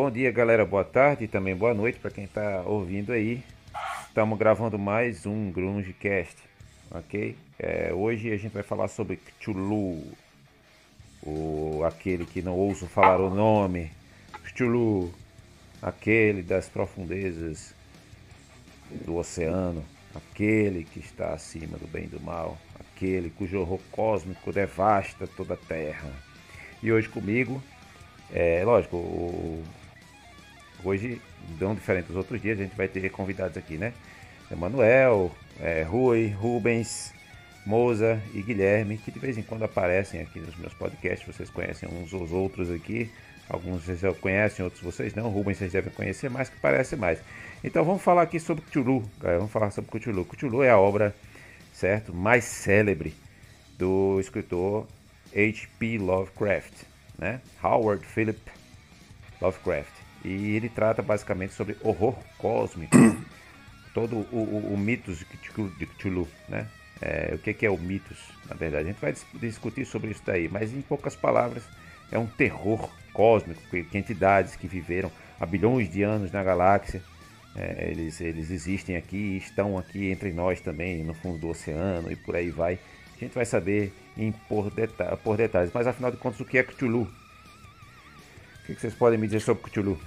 Bom dia, galera. Boa tarde e também boa noite para quem está ouvindo aí. Estamos gravando mais um Grungecast, ok? É, hoje a gente vai falar sobre Cthulhu, o, aquele que não ouso falar o nome, Cthulhu, aquele das profundezas do oceano, aquele que está acima do bem e do mal, aquele cujo horror cósmico devasta toda a Terra. E hoje comigo, é lógico, o, hoje, não diferente dos outros dias, a gente vai ter convidados aqui, né? Emanuel, é, Rui, Rubens, Moza e Guilherme, que de vez em quando aparecem aqui nos meus podcasts, vocês conhecem uns ou outros aqui. Alguns vocês já conhecem, outros vocês não. Rubens vocês devem conhecer mais, que parece mais. Então vamos falar aqui sobre Cthulhu, galera. Vamos falar sobre Cthulhu. Cthulhu é a obra, certo, mais célebre do escritor H.P. Lovecraft, né? Howard Philip Lovecraft. E ele trata basicamente sobre horror cósmico, todo o, o, o mitos de Cthulhu, né? É, o que, que é o mitos, na verdade. A gente vai discutir sobre isso daí, mas em poucas palavras, é um terror cósmico que entidades que viveram há bilhões de anos na galáxia, é, eles, eles existem aqui, estão aqui entre nós também, no fundo do oceano e por aí vai. A gente vai saber em por, deta por detalhes, mas afinal de contas, o que é Cthulhu? O que, que vocês podem me dizer sobre Cthulhu?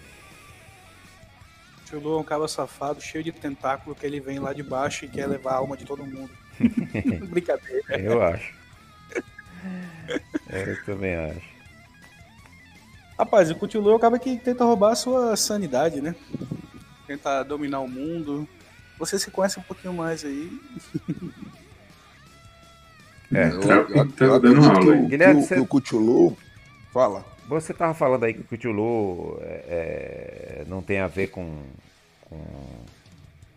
Cthulhu é um cabo safado cheio de tentáculo que ele vem lá de baixo e quer levar a alma de todo mundo. Brincadeira. Eu acho. Eu também acho. Rapaz, o Cthulhu é o cara que tenta roubar a sua sanidade, né? Tenta dominar o mundo. Você se conhece um pouquinho mais aí. É, eu, eu, eu, eu dando aula. Que, Guilherme, que, que o Cthulhu... Fala. Você tava falando aí que o Cthulhu é, é, não tem a ver com, com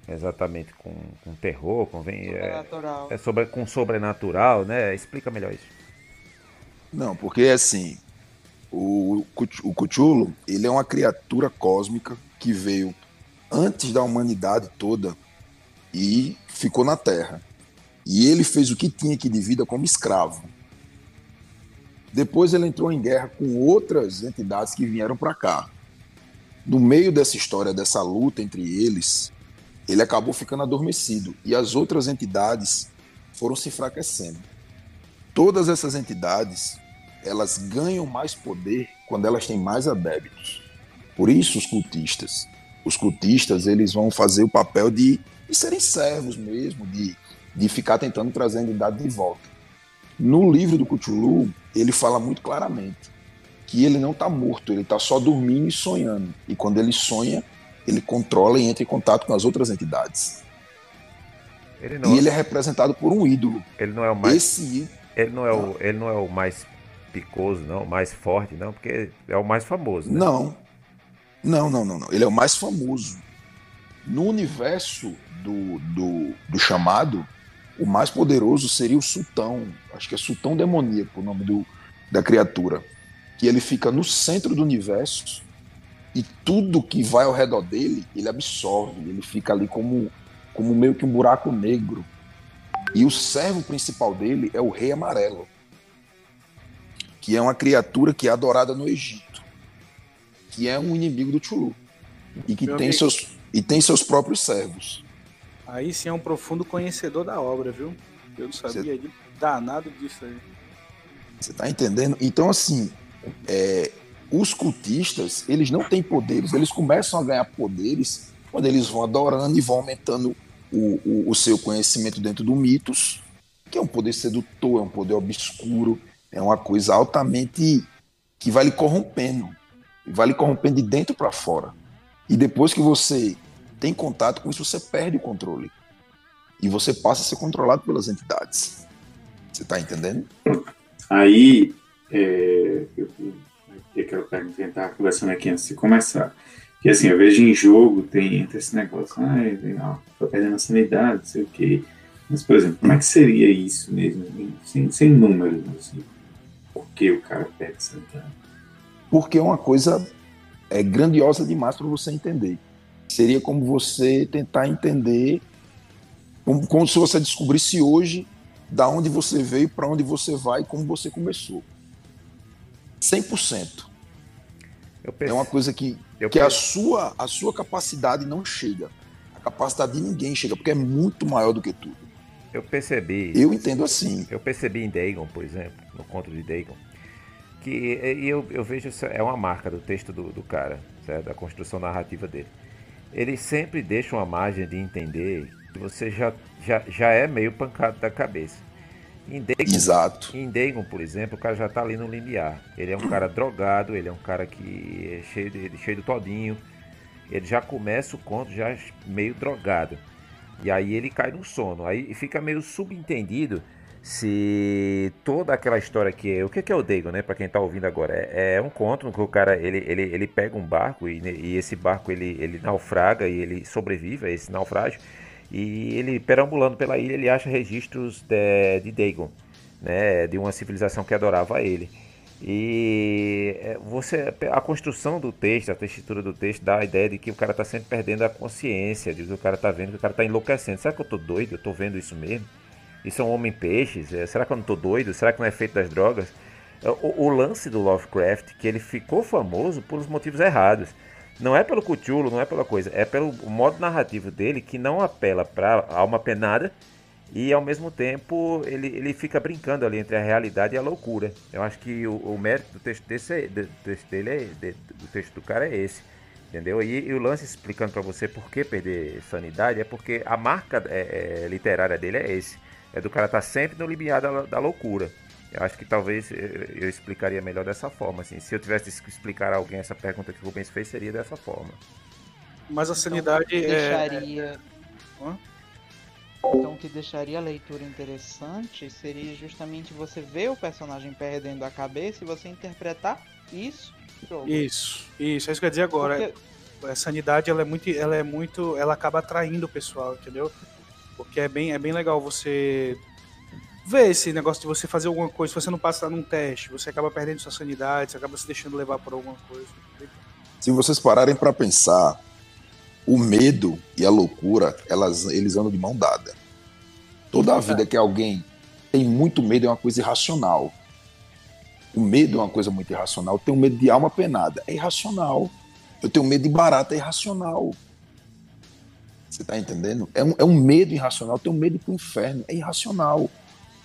exatamente com, com terror, com é, é, sobre com sobrenatural, né? Explica melhor isso. Não, porque assim, o, o Cthulhu, ele é uma criatura cósmica que veio antes da humanidade toda e ficou na Terra. E ele fez o que tinha aqui de vida como escravo. Depois ele entrou em guerra com outras entidades que vieram para cá. No meio dessa história, dessa luta entre eles, ele acabou ficando adormecido e as outras entidades foram se enfraquecendo. Todas essas entidades, elas ganham mais poder quando elas têm mais adeptos. Por isso os cultistas, os cultistas, eles vão fazer o papel de, de serem servos mesmo, de, de ficar tentando trazer a entidade de volta. No livro do Cthulhu, ele fala muito claramente que ele não está morto, ele está só dormindo e sonhando. E quando ele sonha, ele controla e entra em contato com as outras entidades. Ele e é... ele é representado por um ídolo. Ele não é o mais. Esse... Ele não é o, ele não é o mais picoso, não, o mais forte, não, porque é o mais famoso. Né? Não. Não, não, não, não. Ele é o mais famoso. No universo do, do, do chamado, o mais poderoso seria o Sultão. Acho que é Sultão Demoníaco o nome do, da criatura. Que ele fica no centro do universo e tudo que vai ao redor dele, ele absorve, ele fica ali como, como meio que um buraco negro. E o servo principal dele é o Rei Amarelo, que é uma criatura que é adorada no Egito, que é um inimigo do Chulu e que tem seus, e tem seus próprios servos. Aí sim é um profundo conhecedor da obra, viu? Eu não sabia de danado disso aí. Você tá entendendo? Então, assim, é, os cultistas, eles não têm poderes, eles começam a ganhar poderes quando eles vão adorando e vão aumentando o, o, o seu conhecimento dentro do mitos, que é um poder sedutor, é um poder obscuro, é uma coisa altamente que vai lhe corrompendo, vai lhe corrompendo de dentro para fora. E depois que você tem contato com isso, você perde o controle. E você passa a ser controlado pelas entidades. Você está entendendo? Aí, é, eu eu quero tentar conversando aqui antes de começar. Que assim, eu vejo em jogo, tem, esse negócio, ah, tô perdendo a sanidade, não sei o quê. Mas, por exemplo, como é que seria isso mesmo, sem, sem números, assim? Por que o cara perde a sanidade? Porque é uma coisa é grandiosa demais para você entender. Seria como você tentar entender, como, como se você descobrisse hoje da onde você veio, para onde você vai, como você começou. 100%. É uma coisa que, Eu que a sua, a sua capacidade não chega. A capacidade de ninguém chega, porque é muito maior do que tudo. Eu percebi. Eu entendo assim. Eu percebi em Dagon, por exemplo, no conto de Dagon, que eu, eu vejo é uma marca do texto do, do cara, certo? da construção narrativa dele. Ele sempre deixa uma margem de entender que você já, já, já é meio pancado da cabeça. Em Dagon, Exato. Em Dagon, por exemplo, o cara já tá ali no limiar. Ele é um cara drogado, ele é um cara que é cheio de, cheio de todinho. Ele já começa o conto já meio drogado. E aí ele cai no sono. Aí fica meio subentendido se toda aquela história que é. O que é o Dagon, né? Para quem tá ouvindo agora. É, é, um conto que o cara ele, ele, ele pega um barco e, e esse barco ele, ele naufraga e ele sobrevive a esse naufrágio. E ele, perambulando pela ilha, ele acha registros de, de Dagon, né? De uma civilização que adorava ele. E é, você, a construção do texto, a textura do texto dá a ideia de que o cara está sempre perdendo a consciência, de que o cara está vendo que o cara está enlouquecendo. Será que eu estou doido? Eu estou vendo isso mesmo? Isso é um homem-peixes? É, será que eu não estou doido? Será que não é feito das drogas? É, o, o, lance do Lovecraft, que ele ficou famoso pelos motivos errados. Não é pelo cuchulo, não é pela coisa, é pelo modo narrativo dele que não apela para alma penada e ao mesmo tempo ele, ele fica brincando ali entre a realidade e a loucura. Eu acho que o, o mérito do texto, desse é, do texto dele é, de, do texto do cara é esse. Entendeu? E, e o lance explicando para você por que perder sanidade é porque a marca é, é, literária dele é esse. É do cara estar tá sempre no limiar da, da loucura. Eu acho que talvez eu explicaria melhor dessa forma. Assim. Se eu tivesse que explicar a alguém essa pergunta que o Rubens fez, seria dessa forma. Mas a sanidade então, deixaria... é. Então, o que deixaria a leitura interessante seria justamente você ver o personagem perdendo a cabeça e você interpretar isso. Isso, isso, é isso que eu ia dizer agora. Porque... A sanidade ela é muito, ela é muito, ela acaba atraindo o pessoal, entendeu? Porque é bem, é bem legal você ver esse negócio de você fazer alguma coisa, se você não passa num teste, você acaba perdendo sua sanidade, você acaba se deixando levar por alguma coisa. Se vocês pararem para pensar, o medo e a loucura, elas, eles andam de mão dada. Toda a vida que alguém tem muito medo é uma coisa irracional. O medo é uma coisa muito irracional. Eu tenho medo de alma penada. É irracional. Eu tenho medo de barata. É irracional. Você está entendendo? É um, é um medo irracional. Eu tenho medo para o inferno. É irracional.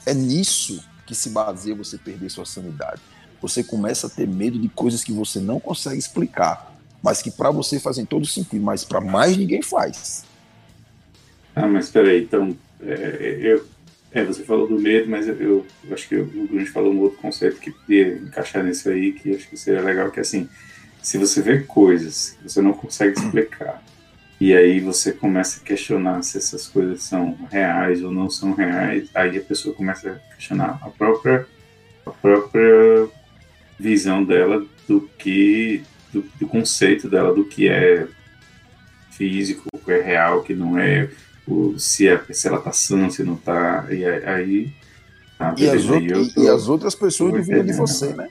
É nisso que se baseia você perder sua sanidade. Você começa a ter medo de coisas que você não consegue explicar mas que para você fazem todo sentido, mas para mais ninguém faz. Ah, mas peraí, então, é, eu, é, você falou do medo, mas eu, eu acho que o Bruno falou um outro conceito que podia encaixar nisso aí, que acho que seria legal, que é assim, se você vê coisas que você não consegue explicar, e aí você começa a questionar se essas coisas são reais ou não são reais, aí a pessoa começa a questionar a própria, a própria visão dela do que do, do, conceito dela do que é físico, o que é real, o que não é, o, se, é, se ela tá sã, se não tá, e aí... Tá, e, as outras, tô, e as outras pessoas duvidam de você, né?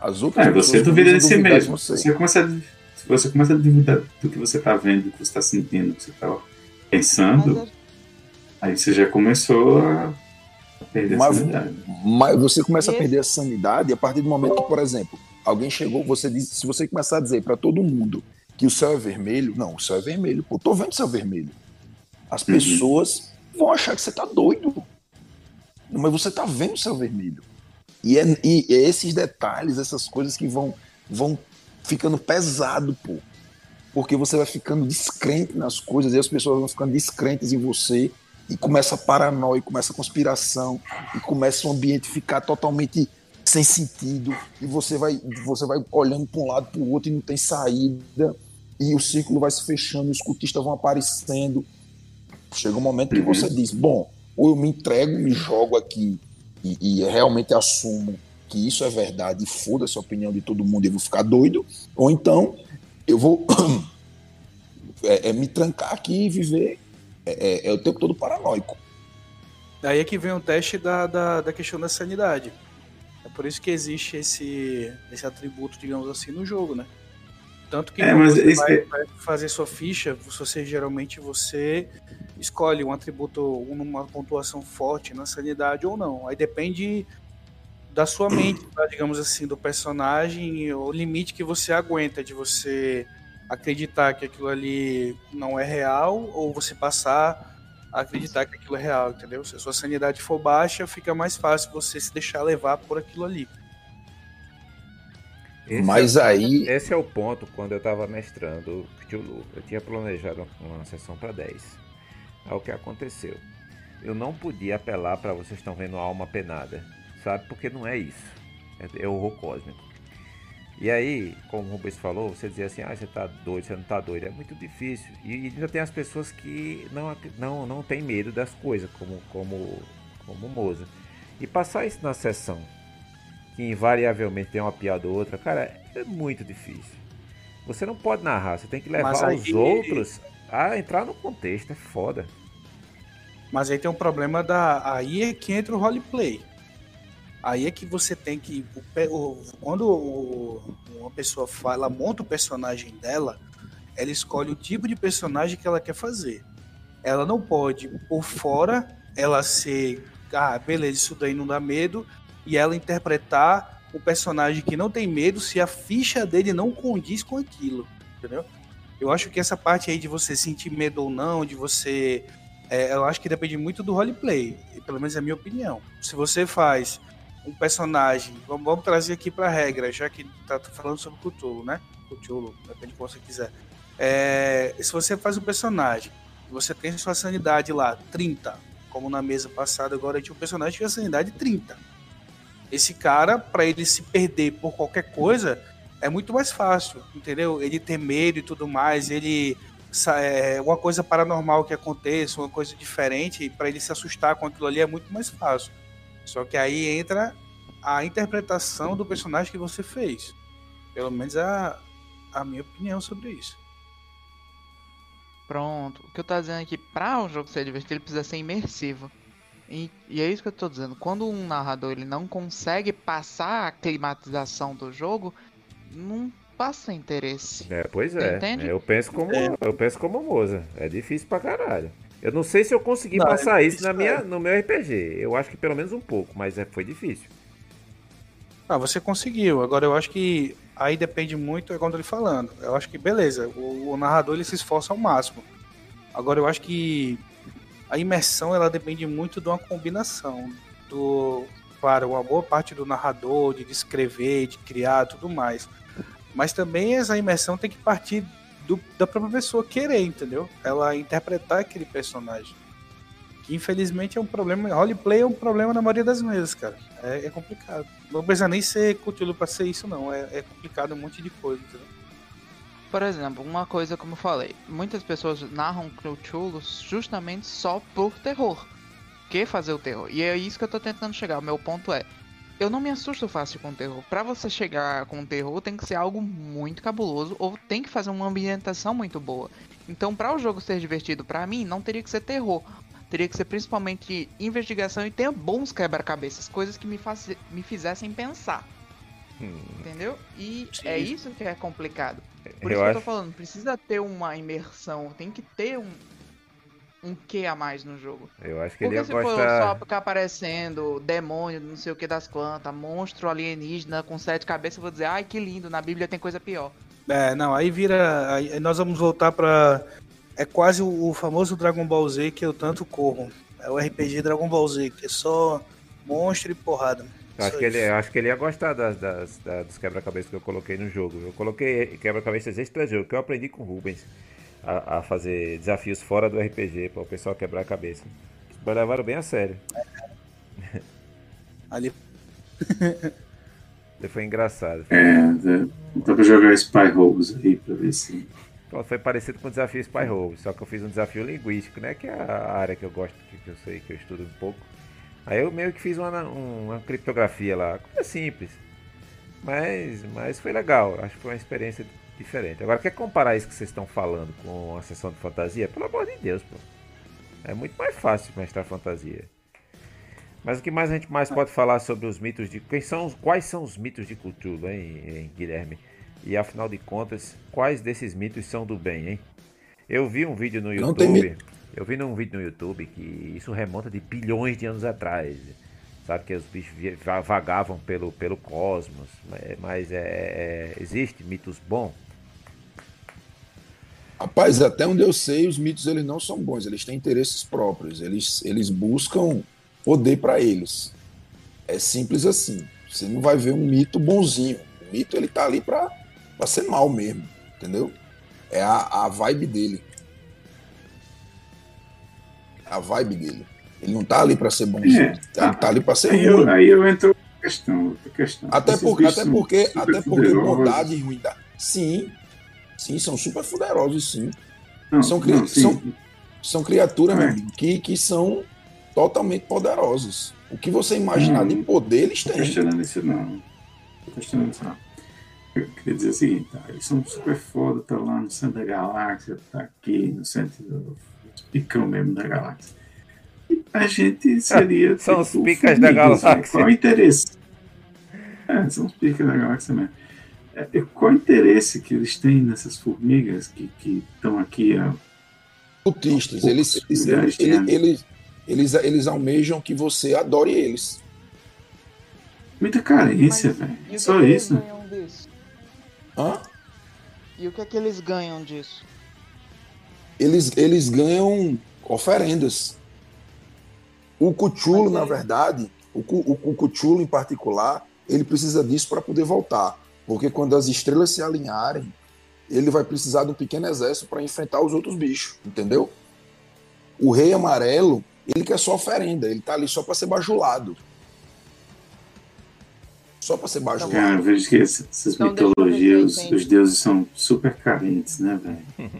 As outras é, você duvida de si mesmo. Você. você. começa a, você começa a duvidar do que você tá vendo, do que você está sentindo, do que você tá pensando, aí você já começou a perder mas, a sanidade. Mas você começa a perder a sanidade a partir do momento que, por exemplo, Alguém chegou, você diz, se você começar a dizer para todo mundo que o céu é vermelho, não, o céu é vermelho, pô, tô vendo o céu vermelho. As uhum. pessoas vão achar que você tá doido. Mas você tá vendo o céu vermelho. E é, e é esses detalhes, essas coisas que vão, vão ficando pesado, pô. Porque você vai ficando descrente nas coisas e as pessoas vão ficando descrentes em você e começa a paranoia, começa a conspiração e começa o ambiente ficar totalmente sem sentido, e você vai, você vai olhando para um lado para o outro e não tem saída, e o círculo vai se fechando, os cultistas vão aparecendo. Chega um momento que você diz: bom, ou eu me entrego, me jogo aqui e, e realmente assumo que isso é verdade e foda-se a opinião de todo mundo e eu vou ficar doido, ou então eu vou é, é me trancar aqui e viver é, é, é, o tempo todo paranoico. Daí é que vem o teste da, da, da questão da sanidade. É por isso que existe esse, esse atributo, digamos assim, no jogo, né? Tanto que é, você vai, é- vai, fazer sua ficha, você geralmente você escolhe um atributo, uma pontuação forte na sanidade ou não. Aí depende da sua mente, tá? digamos assim, do personagem, o limite que você aguenta de você acreditar que aquilo ali não é real ou você passar a acreditar que aquilo é real, entendeu? Se a sua sanidade for baixa, fica mais fácil você se deixar levar por aquilo ali. Esse Mas é, aí- Esse é o ponto quando eu tava mestrando Cthulhu. Eu tinha planejado uma sessão para 10. Aí o que aconteceu? Eu não podia apelar para vocês estão vendo alma penada, sabe? Porque não é isso. É, é horror cósmico. E aí, como o Rubens falou, você dizia assim, ah, você tá doido, você não tá doido. É muito difícil. E ainda tem as pessoas que não, não, não tem medo das coisas, como, como, como Moza. E passar isso na sessão, que invariavelmente tem uma piada ou outra, cara, é muito difícil. Você não pode narrar, você tem que levar aí- os outros a entrar no contexto, é foda. Mas aí tem um problema da. Aí é que entra o roleplay. Aí é que você tem que. quando uma pessoa fala, monta o personagem dela, ela escolhe o tipo de personagem que ela quer fazer. Ela não pode, por fora, ela ser. Ah, beleza, isso daí não dá medo. E ela interpretar o personagem que não tem medo se a ficha dele não condiz com aquilo. Entendeu? Eu acho que essa parte aí de você sentir medo ou não, de você é, eu acho que depende muito do roleplay, pelo menos é a minha opinião. Se você faz um personagem, vamos, vamos trazer aqui para regra, já que tá falando sobre Cthulhu, né? Cthulhu, depende do que você quiser. É, se você faz um personagem, você tem sua sanidade lá, 30, como na mesa passada, agora tinha um personagem que tinha sanidade 30. Esse cara, para ele se perder por qualquer coisa, é muito mais fácil, entendeu? Ele ter medo e tudo mais, ele é, uma coisa paranormal que aconteça, uma coisa diferente, para ele se assustar com aquilo ali é muito mais fácil. Só que aí entra a interpretação do personagem que você fez. Pelo menos a, a minha opinião sobre isso. Pronto. O que eu tô dizendo aqui, pra o jogo ser divertido, ele precisa ser imersivo. E, e é isso que eu tô dizendo. Quando um narrador ele não consegue passar a climatização do jogo, não passa interesse. É, pois é. Entende? Eu penso como É. eu penso como Moza. É difícil pra caralho. Eu não sei se eu consegui Não, é passar isso na difícil, minha, no meu RPG. Eu acho que pelo menos um pouco, mas é, foi difícil. Ah, você conseguiu. Agora eu acho que aí depende muito, é como eu tô lhe falando. Eu acho que beleza, o, o narrador ele se esforça ao máximo. Agora eu acho que a imersão ela depende muito de uma combinação do, claro, uma boa parte do narrador, de descrever, de criar, tudo mais. Mas também essa imersão tem que partir do- da própria pessoa querer, entendeu? Ela interpretar aquele personagem. Que infelizmente é um problema. Roleplay é um problema na maioria das mesas, cara. É, é complicado. Não precisa nem ser Cthulhu pra ser isso, não. É, é complicado um monte de coisa, entendeu? Por exemplo, uma coisa como eu falei, muitas pessoas narram Cthulhu justamente só por terror. Que fazer o terror. E é isso que eu tô tentando chegar. O meu ponto é, eu não me assusto fácil com terror. Pra você chegar com terror, tem que ser algo muito cabuloso ou tem que fazer uma ambientação muito boa. Então, pra o jogo ser divertido pra mim, não teria que ser terror. Teria que ser principalmente investigação e ter bons quebra-cabeças, coisas que me, faz... me fizessem pensar. Hum, Entendeu? E Sim. é isso que é complicado. Por eu isso que eu tô acho. falando, precisa ter uma imersão, tem que ter um um que a mais no jogo. Eu acho que ele Porque ia se for gostar. só ficar aparecendo demônio, não sei o que das quantas, monstro alienígena com sete cabeças, eu vou dizer, ai que lindo, na Bíblia tem coisa pior. É, não, aí vira. Aí nós vamos voltar pra. É quase o, o famoso Dragon Ball Z que eu tanto corro. É o RPG Dragon Ball Z, que é só monstro e porrada. Eu acho que, ele, acho que ele ia gostar das, das, das- dos quebra-cabeças que eu coloquei no jogo. Eu coloquei quebra-cabeças extra-jogo, que eu aprendi com o Rubens a, a fazer desafios fora do RPG, para o pessoal quebrar a cabeça. Mas levaram bem a sério. Ali. Foi engraçado. É, dá, dá pra jogar Spy Holes aí pra ver se. Pronto, foi parecido com o desafio Spy Roll, só que eu fiz um desafio linguístico, né? Que é a área que eu gosto, que eu sei, que eu estudo um pouco. Aí eu meio que fiz uma, uma criptografia lá, coisa simples. Mas, mas foi legal, acho que foi uma experiência diferente. Agora, quer comparar isso que vocês estão falando com a sessão de fantasia? Pelo amor de Deus, pô. É muito mais fácil mestrar fantasia. Mas o que mais a gente mais pode falar sobre os mitos de. Quem são, quais são os mitos de Cthulhu, hein, hein, Guilherme? E afinal de contas, quais desses mitos são do bem, hein? Eu vi um vídeo no YouTube. Eu vi num vídeo no YouTube que isso remonta de bilhões de anos atrás. sabe que os bichos vagavam pelo, pelo cosmos, mas, é, é, existe mitos bons. Rapaz, até onde eu sei, os mitos eles não são bons, eles têm interesses próprios, eles, eles buscam poder para eles. É simples assim. Você não vai ver um mito bonzinho. O mito ele tá ali para ser mal mesmo, entendeu? É a, a vibe dele. A vibe dele. Ele não tá ali para ser bonzinho. É, tá, ele tá ali para ser aí ruim. Eu, aí eu entro questão, questão. Até, por, até porque, até porque bondade e ruindade. Sim, sim, são super poderosos, sim. Não, são, cri... não, sim. são, são criaturas, é. meu amigo, que, que são totalmente poderosos. O que você imaginar de poder, eles têm. Não questionando isso, não. Não questionando isso, não. Eu queria dizer o seguinte, tá? eles são super foda, estão lá no centro da galáxia, tá aqui no centro do picão mesmo da galáxia. E a gente seria. são tipo, os picas da galáxia. Qual o interesse? É, são os picas da galáxia mesmo. É, qual o interesse que eles têm nessas formigas que estão aqui? A, Cultistas, eles, eles, eles, eles, eles, eles almejam que você adore eles. Muita carência, velho. Só isso. Hã? E o que é que eles ganham disso? Eles, eles ganham oferendas. O Cuchulo, na verdade, o, o, o Cuchulo em particular, ele precisa disso para poder voltar. Porque quando as estrelas se alinharem, ele vai precisar de um pequeno exército para enfrentar os outros bichos, entendeu? O Rei Amarelo, ele quer só oferenda, ele tá ali só para ser bajulado. Só para ser bajulado. Cara, eu vejo que essas então, mitologias, os, os, deuses são super carentes, né, velho?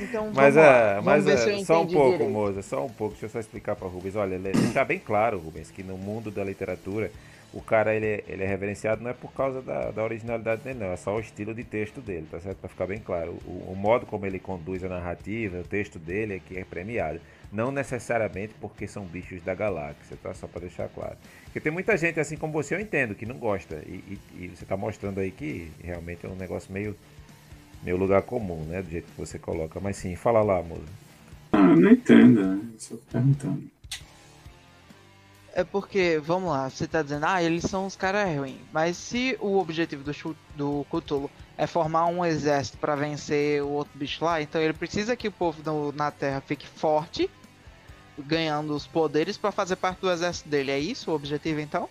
Então, mas é, mas é, só um pouco, direito. moça, só um pouco. Deixa eu só explicar para Rubens. Olha, está bem claro, Rubens, que no mundo da literatura o cara ele, é, ele é reverenciado não é por causa da, da originalidade dele, não, é só o estilo de texto dele, tá certo? Para ficar bem claro. O, o, modo como ele conduz a narrativa, o texto dele é que é premiado. Não necessariamente porque são bichos da galáxia, tá? Só para deixar claro. Porque tem muita gente, assim como você, eu entendo, que não gosta. E, e, e você está mostrando aí que realmente é um negócio meio, meio lugar comum, né? Do jeito que você coloca. Mas sim, fala lá, moço. Ah, não entendo, né? Só perguntando. É porque, vamos lá, você tá dizendo, ah, eles são os caras ruins. Mas se o objetivo do, do Cthulhu é formar um exército para vencer o outro bicho lá, então ele precisa que o povo do, na Terra fique forte, ganhando os poderes para fazer parte do exército dele. É isso o objetivo então?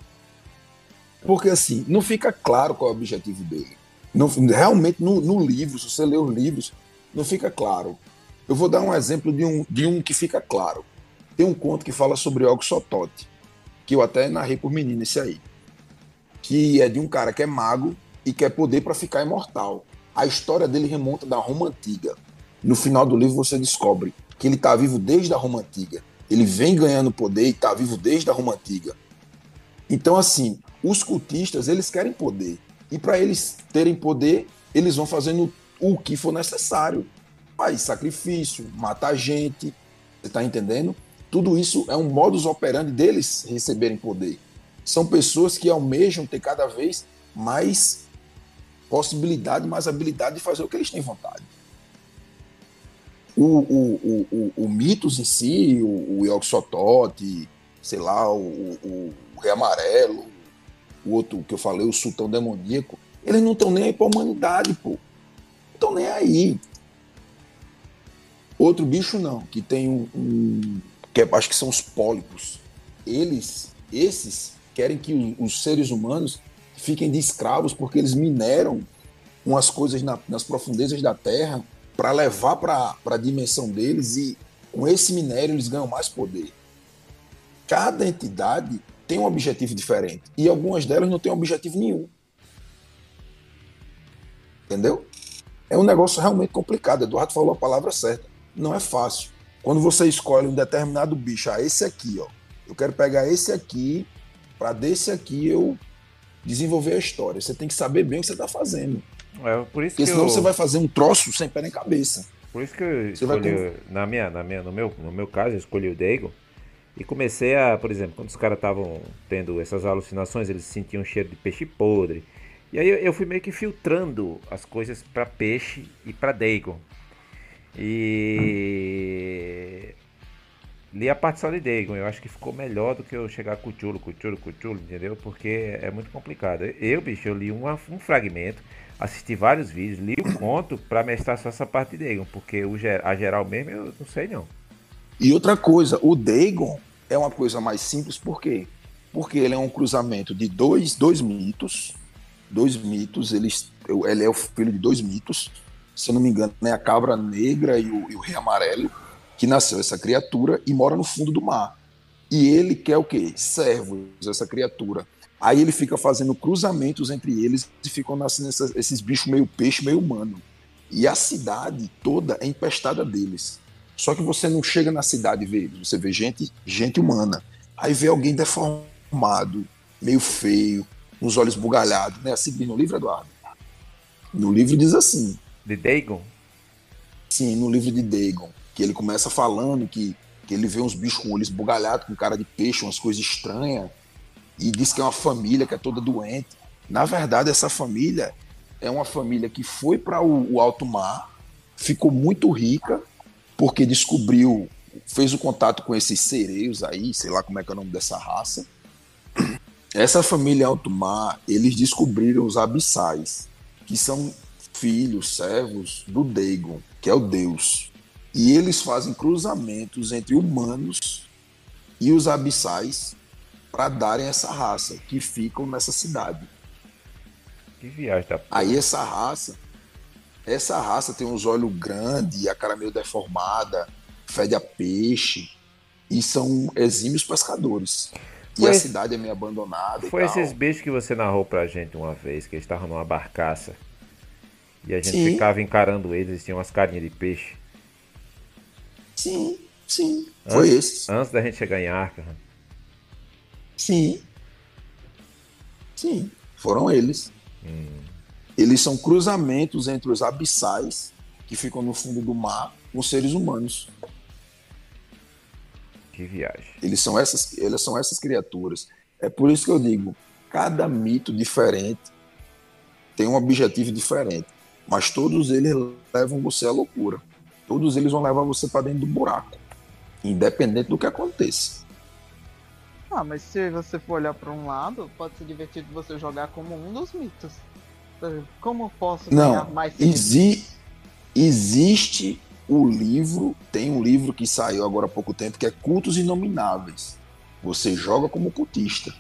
Porque assim, não fica claro qual é o objetivo dele. Não, realmente no, no livro, se você ler os livros, não fica claro. Eu vou dar um exemplo de um, de um que fica claro. Tem um conto que fala sobre Oxotote que eu até narrei por menino esse aí, que é de um cara que é mago e quer poder para ficar imortal. A história dele remonta da Roma Antiga. No final do livro você descobre que ele está vivo desde a Roma Antiga. Ele vem ganhando poder e está vivo desde a Roma Antiga. Então, assim, os cultistas, eles querem poder. E para eles terem poder, eles vão fazendo o que for necessário. Faz sacrifício, matar gente. Você está entendendo? Tudo isso é um modus operandi deles receberem poder. São pessoas que almejam ter cada vez mais possibilidade, mais habilidade de fazer o que eles têm vontade. O, o, o, o, Mitos em si, o, o sei lá, o, o, o Rei Amarelo, o outro que eu falei, o Sultão Demoníaco, eles não estão nem aí pra humanidade, pô. Não estão nem aí. Outro bicho não, que tem um, um que é, acho que são os pólipos. Eles, esses, querem que os seres humanos fiquem de escravos porque eles mineram umas coisas na, nas profundezas da Terra para levar para a dimensão deles e com esse minério eles ganham mais poder. Cada entidade tem um objetivo diferente e algumas delas não têm objetivo nenhum. Entendeu? É um negócio realmente complicado. Eduardo falou a palavra certa. Não é fácil. Quando você escolhe um determinado bicho, ah, esse aqui, ó, eu quero pegar esse aqui, para desse aqui eu desenvolver a história. Você tem que saber bem o que você está fazendo. É, por isso Porque senão eu... você vai fazer um troço sem pé nem cabeça. Por isso que eu escolhi, vai... na minha, na minha, no, meu, no meu caso, eu escolhi o Dagon e comecei a, por exemplo, quando os caras estavam tendo essas alucinações, eles sentiam um cheiro de peixe podre. E aí eu fui meio que filtrando as coisas para peixe e para Dagon. E li a parte só de Dagon. Eu acho que ficou melhor do que eu chegar com Chulo, com Chulo, com Chulo, entendeu? Porque é muito complicado. Eu, bicho, eu li uma, um fragmento, assisti vários vídeos, li o conto pra mestrar só essa parte de Dagon, porque o, a geral mesmo eu não sei não. E outra coisa, o Dagon é uma coisa mais simples, por quê? Porque ele é um cruzamento de dois, dois mitos, dois mitos, ele, ele é o filho de dois mitos, se eu não me engano, né, a cabra negra e o, e o rei amarelo, que nasceu essa criatura e mora no fundo do mar. E ele quer o quê? Servos, essa criatura. Aí ele fica fazendo cruzamentos entre eles e ficam nascendo essas, esses bichos meio peixe, meio humano. E a cidade toda é empestada deles. Só que você não chega na cidade e vê eles, você vê gente, gente humana. Aí vê alguém deformado, meio feio, os olhos bugalhados, né? Assim no livro, Eduardo. No livro diz assim. De Dagon? Sim, no livro de Dagon que ele começa falando que, que ele vê uns bichos com olhos bugalhados, com cara de peixe, umas coisas estranhas, e diz que é uma família que é toda doente. Na verdade, essa família é uma família que foi para o, o alto mar, ficou muito rica, porque descobriu, fez o contato com esses sereios aí, sei lá como é que é o nome dessa raça. Essa família alto mar, eles descobriram os abissais, que são filhos, servos do Dagon, que é o deus. E eles fazem cruzamentos entre humanos e os abissais para darem essa raça que ficam nessa cidade. Que viagem da Aí essa raça, essa raça tem uns olhos grandes, a cara meio deformada, fede a peixe e são exímios pescadores. Foi e a cidade é meio abandonada. Foi esses bichos que você narrou pra gente uma vez, que eles estavam numa barcaça. E a gente Sim. ficava encarando eles e tinham umas carinhas de peixe. Sim, sim. Antes, foi esse. Antes da gente chegar em Arkham. Sim. Sim. Foram eles. Hum. Eles são cruzamentos entre os abissais que ficam no fundo do mar com os seres humanos. Que viagem. Eles são essas, eles são essas criaturas. É por isso que eu digo, cada mito diferente tem um objetivo diferente, mas todos eles levam você à loucura todos eles vão levar você para dentro do buraco, independente do que aconteça. Ah, mas se você for olhar para um lado, pode ser divertido você jogar como um dos mitos. Como posso Não, mais exi existe o livro, tem um livro que saiu agora há pouco tempo que é Cultos Inomináveis. Você joga como cultista.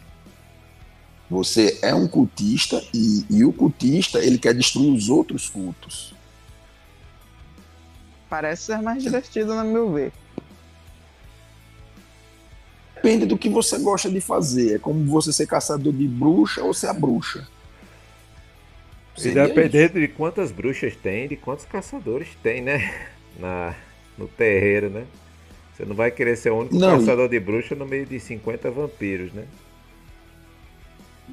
Você é um cultista e, e o cultista ele quer destruir os outros cultos. Parece ser mais divertido, no meu ver. Depende do que você gosta de fazer. É como você ser caçador de bruxa ou ser a bruxa. E dependendo de quantas bruxas tem, de quantos caçadores tem, né? Na, no terreiro, né? Você não vai querer ser o único não. caçador de bruxa no meio de 50 vampiros, né?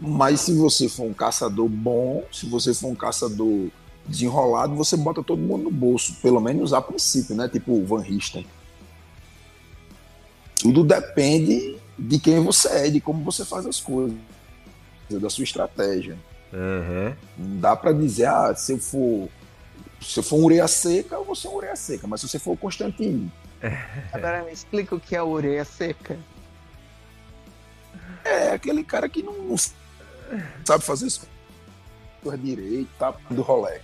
Mas se você for um caçador bom, se você for um caçador desenrolado, você bota todo mundo no bolso, pelo menos a princípio, né? Tipo o Van Richten. Tudo depende de quem você é, de como você faz as coisas, da sua estratégia. Uhum. Não dá para dizer, ah, se eu for se eu for um ureia seca, eu vou ser um ureia seca, mas se você for o Constantino. Agora me explica o que é ureia seca. É aquele cara que não, não sabe fazer coisas direito, tá do rolê.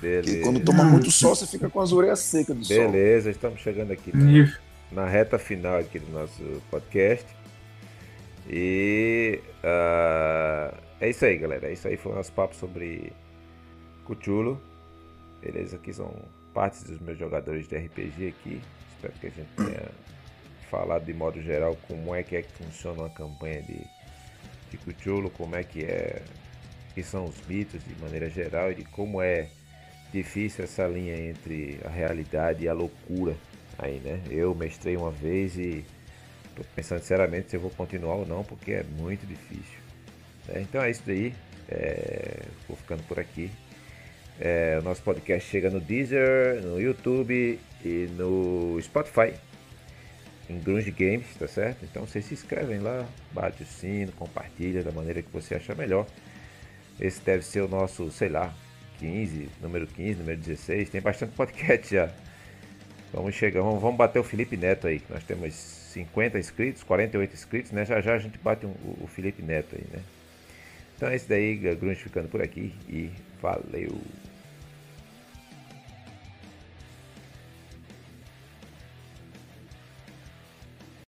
Beleza. quando toma muito sol, você fica com as orelhas secas do Beleza, sol. Beleza, estamos chegando aqui na, na, reta final aqui do nosso podcast. E uh, é isso aí, galera. É isso aí, foi o nosso papo sobre Cthulhu. Beleza, aqui são partes dos meus jogadores de RPG aqui. Espero que a gente tenha falado de modo geral como é que é que funciona uma campanha de, de Cthulhu, como é que é que são os mitos de maneira geral e de como é difícil essa linha entre a realidade e a loucura aí, né? Eu mestrei uma vez e tô pensando sinceramente se eu vou continuar ou não, porque é muito difícil. É, então é isso daí. É, vou ficando por aqui. É, o nosso podcast chega no Deezer, no YouTube e no Spotify. Em Grunge Games, tá certo? Então vocês se inscrevem lá, bate o sino, compartilha da maneira que você achar melhor. Esse deve ser o nosso, sei lá, 15, número 15, número 16, tem bastante podcast já. Vamos chegar, vamos, vamos bater o Felipe Neto aí. Nós temos 50 inscritos, 48 inscritos, né? Já já a gente bate um, o Felipe Neto aí, né? Então é isso daí, Grunge ficando por aqui e valeu!